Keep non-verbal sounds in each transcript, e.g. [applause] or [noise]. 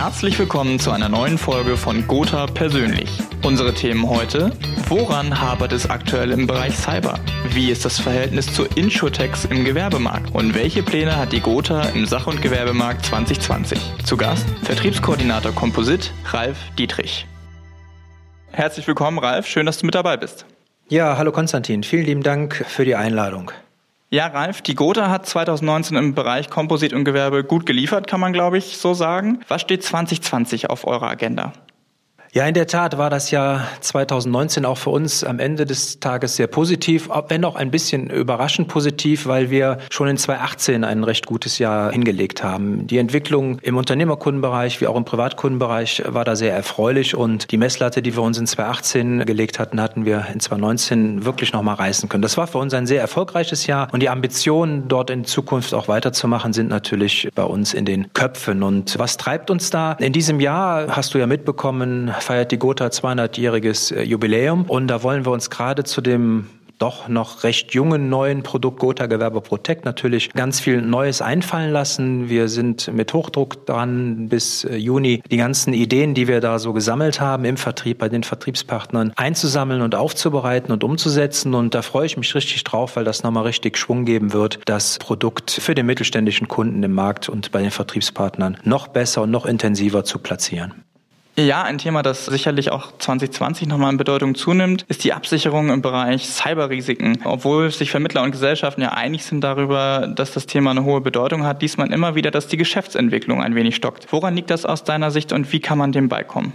Herzlich willkommen zu einer neuen Folge von Gotha Persönlich. Unsere Themen heute: Woran hapert es aktuell im Bereich Cyber? Wie ist das Verhältnis zu Insurtechs im Gewerbemarkt? Und welche Pläne hat die Gotha im Sach- und Gewerbemarkt 2020? Zu Gast Vertriebskoordinator Komposit Ralf Dietrich. Herzlich willkommen, Ralf. Schön, dass du mit dabei bist. Ja, hallo Konstantin. Vielen lieben Dank für die Einladung. Ja, Ralf, die Gotha hat 2019 im Bereich Komposit und Gewerbe gut geliefert, kann man glaube ich so sagen. Was steht 2020 auf eurer Agenda? Ja, in der Tat war das Jahr 2019 auch für uns am Ende des Tages sehr positiv, wenn auch ein bisschen überraschend positiv, weil wir schon in 2018 ein recht gutes Jahr hingelegt haben. Die Entwicklung im Unternehmerkundenbereich wie auch im Privatkundenbereich war da sehr erfreulich und die Messlatte, die wir uns in 2018 gelegt hatten, hatten wir in 2019 wirklich nochmal reißen können. Das war für uns ein sehr erfolgreiches Jahr und die Ambitionen, dort in Zukunft auch weiterzumachen, sind natürlich bei uns in den Köpfen. Und was treibt uns da? In diesem Jahr hast du ja mitbekommen, feiert die Gotha 200-jähriges äh, Jubiläum und da wollen wir uns gerade zu dem doch noch recht jungen neuen Produkt Gotha Gewerbe Protect natürlich ganz viel Neues einfallen lassen. Wir sind mit Hochdruck dran, bis äh, Juni die ganzen Ideen, die wir da so gesammelt haben im Vertrieb bei den Vertriebspartnern einzusammeln und aufzubereiten und umzusetzen. Und da freue ich mich richtig drauf, weil das nochmal richtig Schwung geben wird, das Produkt für den mittelständischen Kunden im Markt und bei den Vertriebspartnern noch besser und noch intensiver zu platzieren. Ja, ein Thema, das sicherlich auch 2020 nochmal an Bedeutung zunimmt, ist die Absicherung im Bereich Cyberrisiken. Obwohl sich Vermittler und Gesellschaften ja einig sind darüber, dass das Thema eine hohe Bedeutung hat, liest man immer wieder, dass die Geschäftsentwicklung ein wenig stockt. Woran liegt das aus deiner Sicht und wie kann man dem beikommen?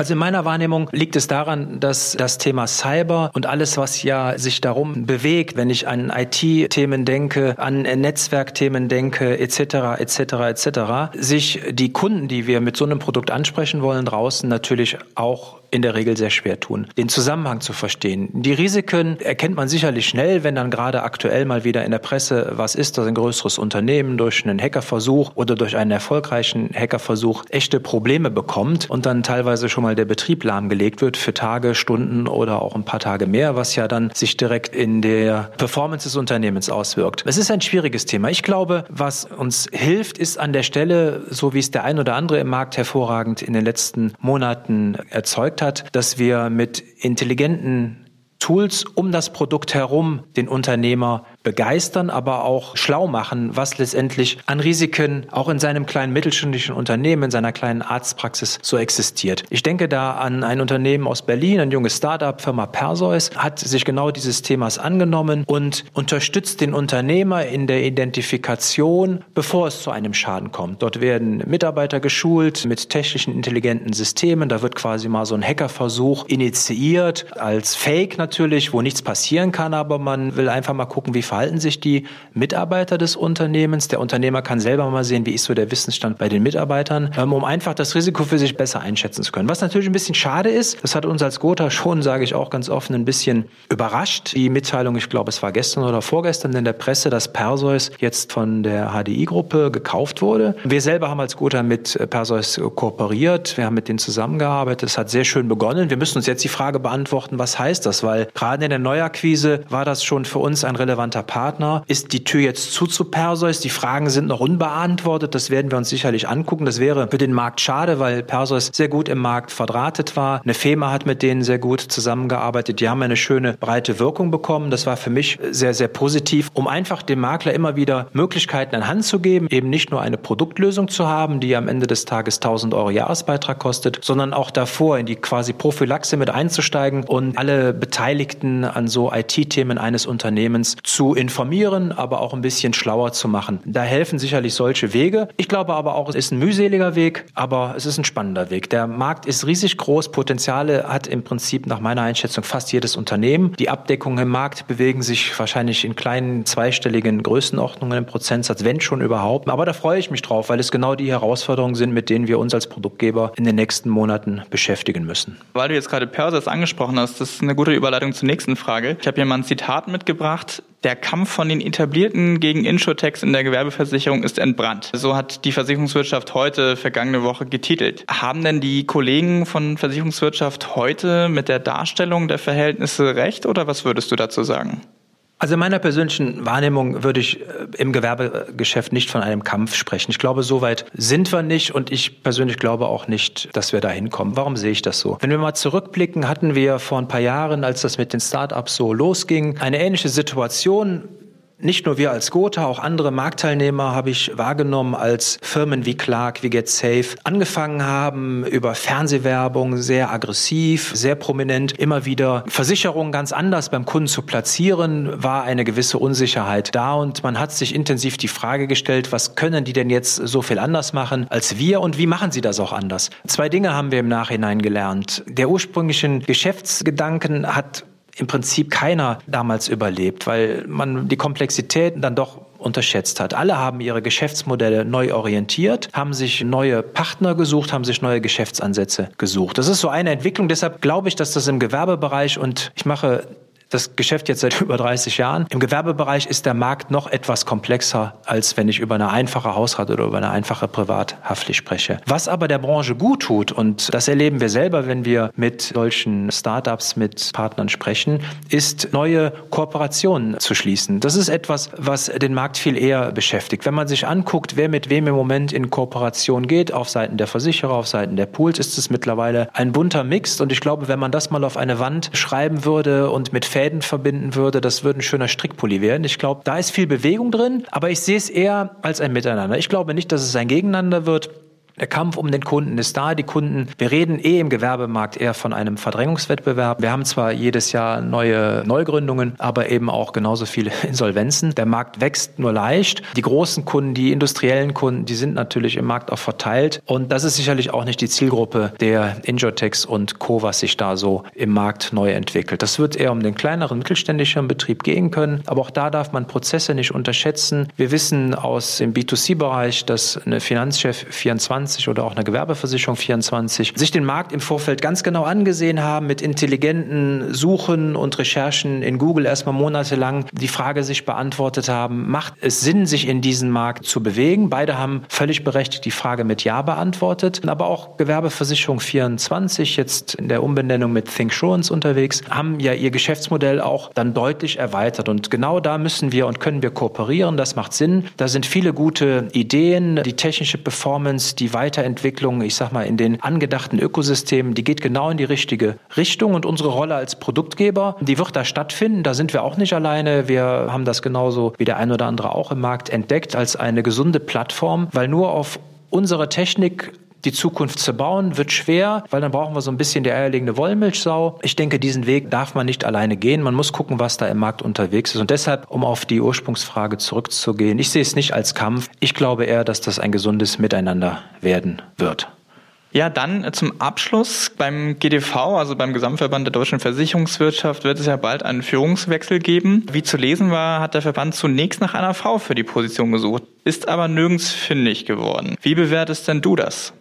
Also in meiner Wahrnehmung liegt es daran, dass das Thema Cyber und alles, was ja sich darum bewegt, wenn ich an IT-Themen denke, an Netzwerkthemen denke, etc., etc., etc., sich die Kunden, die wir mit so einem Produkt ansprechen wollen, draußen natürlich auch in der Regel sehr schwer tun, den Zusammenhang zu verstehen. Die Risiken erkennt man sicherlich schnell, wenn dann gerade aktuell mal wieder in der Presse was ist, dass ein größeres Unternehmen durch einen Hackerversuch oder durch einen erfolgreichen Hackerversuch echte Probleme bekommt und dann teilweise schon mal der Betrieb lahmgelegt wird für Tage, Stunden oder auch ein paar Tage mehr, was ja dann sich direkt in der Performance des Unternehmens auswirkt. Es ist ein schwieriges Thema. Ich glaube, was uns hilft, ist an der Stelle, so wie es der ein oder andere im Markt hervorragend in den letzten Monaten erzeugt hat, dass wir mit intelligenten Tools um das Produkt herum den Unternehmer begeistern, aber auch schlau machen, was letztendlich an Risiken auch in seinem kleinen mittelständischen Unternehmen, in seiner kleinen Arztpraxis so existiert. Ich denke da an ein Unternehmen aus Berlin, ein junges Startup, Firma Perseus, hat sich genau dieses Themas angenommen und unterstützt den Unternehmer in der Identifikation, bevor es zu einem Schaden kommt. Dort werden Mitarbeiter geschult mit technischen intelligenten Systemen. Da wird quasi mal so ein Hackerversuch initiiert als Fake natürlich, wo nichts passieren kann, aber man will einfach mal gucken, wie verhalten sich die Mitarbeiter des Unternehmens. Der Unternehmer kann selber mal sehen, wie ist so der Wissensstand bei den Mitarbeitern, ähm, um einfach das Risiko für sich besser einschätzen zu können. Was natürlich ein bisschen schade ist, das hat uns als Gotha schon, sage ich auch ganz offen, ein bisschen überrascht. Die Mitteilung, ich glaube, es war gestern oder vorgestern in der Presse, dass Perseus jetzt von der HDI-Gruppe gekauft wurde. Wir selber haben als Gotha mit Perseus kooperiert. Wir haben mit denen zusammengearbeitet. Es hat sehr schön begonnen. Wir müssen uns jetzt die Frage beantworten, was heißt das? Weil gerade in der Neuakquise war das schon für uns ein relevanter relevanter Partner. Ist die Tür jetzt zu zu Perseus? Die Fragen sind noch unbeantwortet. Das werden wir uns sicherlich angucken. Das wäre für den Markt schade, weil Perseus sehr gut im Markt verdrahtet war. Eine FEMA hat mit denen sehr gut zusammengearbeitet. Die haben eine schöne breite Wirkung bekommen. Das war für mich sehr, sehr positiv, um einfach dem Makler immer wieder Möglichkeiten an Hand zu geben, eben nicht nur eine Produktlösung zu haben, die am Ende des Tages 1000 Euro Jahresbeitrag kostet, sondern auch davor in die quasi Prophylaxe mit einzusteigen und alle Beteiligten an so IT-Themen eines Unternehmens zu informieren, aber auch ein bisschen schlauer zu machen. Da helfen sicherlich solche Wege. Ich glaube aber auch, es ist ein mühseliger Weg, aber es ist ein spannender Weg. Der Markt ist riesig groß, Potenziale hat im Prinzip nach meiner Einschätzung fast jedes Unternehmen. Die Abdeckungen im Markt bewegen sich wahrscheinlich in kleinen zweistelligen Größenordnungen im Prozentsatz, wenn schon überhaupt. Aber da freue ich mich drauf, weil es genau die Herausforderungen sind, mit denen wir uns als Produktgeber in den nächsten Monaten beschäftigen müssen. Weil du jetzt gerade Perses angesprochen hast, das ist eine gute Überleitung zur nächsten Frage. Ich habe hier mal ein Zitat mitgebracht. Der Kampf von den Etablierten gegen Insurtechs in der Gewerbeversicherung ist entbrannt. So hat die Versicherungswirtschaft heute vergangene Woche getitelt. Haben denn die Kollegen von Versicherungswirtschaft heute mit der Darstellung der Verhältnisse recht oder was würdest du dazu sagen? Also in meiner persönlichen Wahrnehmung würde ich äh, im Gewerbegeschäft nicht von einem Kampf sprechen. Ich glaube, so weit sind wir nicht und ich persönlich glaube auch nicht, dass wir da hinkommen. Warum sehe ich das so? Wenn wir mal zurückblicken, hatten wir vor ein paar Jahren, als das mit den Startups so losging, eine ähnliche Situation nicht nur wir als Gotha, auch andere Marktteilnehmer habe ich wahrgenommen, als Firmen wie Clark, wie GetSafe angefangen haben, über Fernsehwerbung sehr aggressiv, sehr prominent, immer wieder Versicherungen ganz anders beim Kunden zu platzieren, war eine gewisse Unsicherheit da und man hat sich intensiv die Frage gestellt, was können die denn jetzt so viel anders machen als wir und wie machen sie das auch anders? Zwei Dinge haben wir im Nachhinein gelernt. Der ursprünglichen Geschäftsgedanken hat im Prinzip keiner damals überlebt, weil man die Komplexität dann doch unterschätzt hat. Alle haben ihre Geschäftsmodelle neu orientiert, haben sich neue Partner gesucht, haben sich neue Geschäftsansätze gesucht. Das ist so eine Entwicklung. Deshalb glaube ich, dass das im Gewerbebereich und ich mache das Geschäft jetzt seit [laughs] über 30 Jahren. Im Gewerbebereich ist der Markt noch etwas komplexer, als wenn ich über eine einfache Hausrat oder über eine einfache Privathaftpflicht spreche. Was aber der Branche gut tut, und das erleben wir selber, wenn wir mit solchen Startups, mit Partnern sprechen, ist neue Kooperationen zu schließen. Das ist etwas, was den Markt viel eher beschäftigt. Wenn man sich anguckt, wer mit wem im Moment in Kooperation geht, auf Seiten der Versicherer, auf Seiten der Pools, ist es mittlerweile ein bunter Mix. Und ich glaube, wenn man das mal auf eine Wand schreiben würde und mit Fäden verbinden würde, das würde ein schöner Strickpulli werden. Ich glaube, da ist viel Bewegung drin, aber ich sehe es eher als ein Miteinander. Ich glaube nicht, dass es ein Gegeneinander wird. Der Kampf um den Kunden ist da. Die Kunden, wir reden eh im Gewerbemarkt eher von einem Verdrängungswettbewerb. Wir haben zwar jedes Jahr neue Neugründungen, aber eben auch genauso viele [laughs] Insolvenzen. Der Markt wächst nur leicht. Die großen Kunden, die industriellen Kunden, die sind natürlich im Markt auch verteilt. Und das ist sicherlich auch nicht die Zielgruppe der Injotex und Co., was sich da so im Markt neu entwickelt. Das wird eher um den kleineren mittelständischen Betrieb gehen können. Aber auch da darf man Prozesse nicht unterschätzen. Wir wissen aus dem B2C-Bereich, dass eine Finanzchef 24 24 oder auch eine Gewerbeversicherung 24 sich den Markt im Vorfeld ganz genau angesehen haben, mit intelligenten Suchen und Recherchen in Google erstmal monatelang die Frage sich beantwortet haben, macht es Sinn, sich in diesen Markt zu bewegen? Beide haben völlig berechtigt die Frage mit Ja beantwortet. Aber auch Gewerbeversicherung 24, jetzt in der Umbenennung mit ThinkSurance unterwegs, haben ja ihr Geschäftsmodell auch dann deutlich erweitert. Und genau da müssen wir und können wir kooperieren. Das macht Sinn. Da sind viele gute Ideen, die technische Performance, die Weiterentwicklung, ich sag mal, in den angedachten Ökosystemen, die geht genau in die richtige Richtung und unsere Rolle als Produktgeber, die wird da stattfinden. Da sind wir auch nicht alleine. Wir haben das genauso wie der ein oder andere auch im Markt entdeckt als eine gesunde Plattform, weil nur auf unsere Technik die Zukunft zu bauen, wird schwer, weil dann brauchen wir so ein bisschen die eierlegende Wollmilchsau. Ich denke, diesen Weg darf man nicht alleine gehen. Man muss gucken, was da im Markt unterwegs ist. Und deshalb, um auf die Ursprungsfrage zurückzugehen, ich sehe es nicht als Kampf. Ich glaube eher, dass das ein gesundes Miteinander werden wird. Ja, dann zum Abschluss beim GDV, also beim Gesamtverband der deutschen Versicherungswirtschaft, wird es ja bald einen Führungswechsel geben. Wie zu lesen war, hat der Verband zunächst nach einer Frau für die Position gesucht, ist aber nirgends fündig geworden. Wie bewertest denn du das?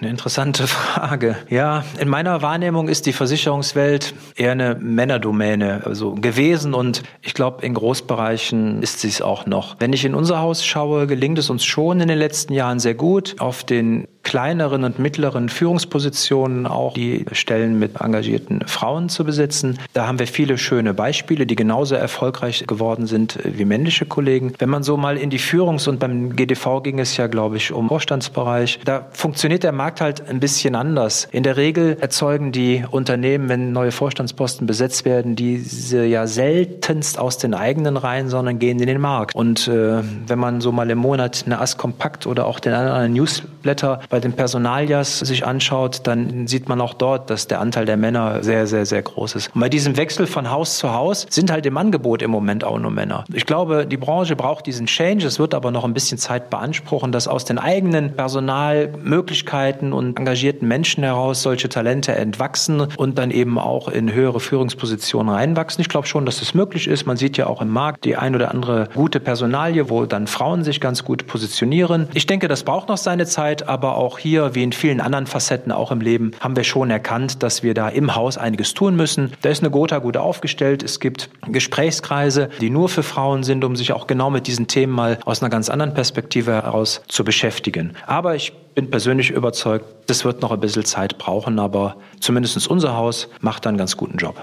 Eine interessante [laughs] Frage. Ja, in meiner Wahrnehmung ist die Versicherungswelt eher eine Männerdomäne also gewesen und ich glaube, in Großbereichen ist sie es auch noch. Wenn ich in unser Haus schaue, gelingt es uns schon in den letzten Jahren sehr gut, auf den kleineren und mittleren Führungspositionen auch die Stellen mit engagierten Frauen zu besetzen. Da haben wir viele schöne Beispiele, die genauso erfolgreich geworden sind wie männliche Kollegen. Wenn man so mal in die Führungs- und beim GDV ging es ja, glaube ich, um Vorstandsbereich, da funktioniert der Markt halt ein bisschen anders. In der Regel erzeugen die Unternehmen, wenn neue Vorstandsposten besetzt werden, diese ja seltenst aus den eigenen Reihen, sondern gehen in den Markt. Und äh, wenn man so mal im Monat eine Ask Kompakt oder auch den anderen Newsletter bei den Personalias sich anschaut, dann sieht man auch dort, dass der Anteil der Männer sehr, sehr, sehr groß ist. Und bei diesem Wechsel von Haus zu Haus sind halt im Angebot im Moment auch nur Männer. Ich glaube, die Branche braucht diesen Change. Es wird aber noch ein bisschen Zeit beanspruchen, dass aus den eigenen Personalmöglichkeiten und engagierten Menschen heraus solche Talente entwachsen und dann eben auch in höhere Führungspositionen reinwachsen. Ich glaube schon, dass das möglich ist. Man sieht ja auch im Markt die ein oder andere gute Personalie, wo dann Frauen sich ganz gut positionieren. Ich denke, das braucht noch seine Zeit, aber auch hier, wie in vielen anderen Facetten auch im Leben, haben wir schon erkannt, dass wir da im Haus einiges tun müssen. Da ist eine Gotha gut aufgestellt. Es gibt Gesprächskreise, die nur für Frauen sind, um sich auch genau mit diesen Themen mal aus einer ganz anderen Perspektive heraus zu beschäftigen. Aber ich bin persönlich überzeugt, das wird noch ein bisschen Zeit brauchen, aber zumindest unser Haus macht da einen ganz guten Job.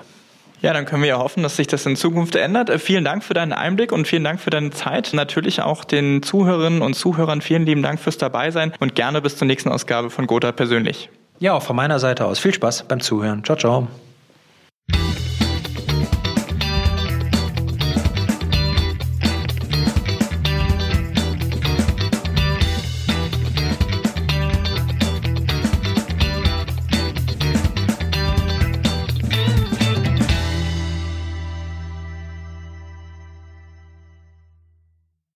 Ja, dann können wir ja hoffen, dass sich das in Zukunft ändert. Äh, vielen Dank für deinen Einblick und vielen Dank für deine Zeit. Natürlich auch den Zuhörerinnen und Zuhörern vielen lieben Dank fürs Dabeisein und gerne bis zur nächsten Ausgabe von Gotha persönlich. Ja, auch von meiner Seite aus viel Spaß beim Zuhören. Ciao, ciao.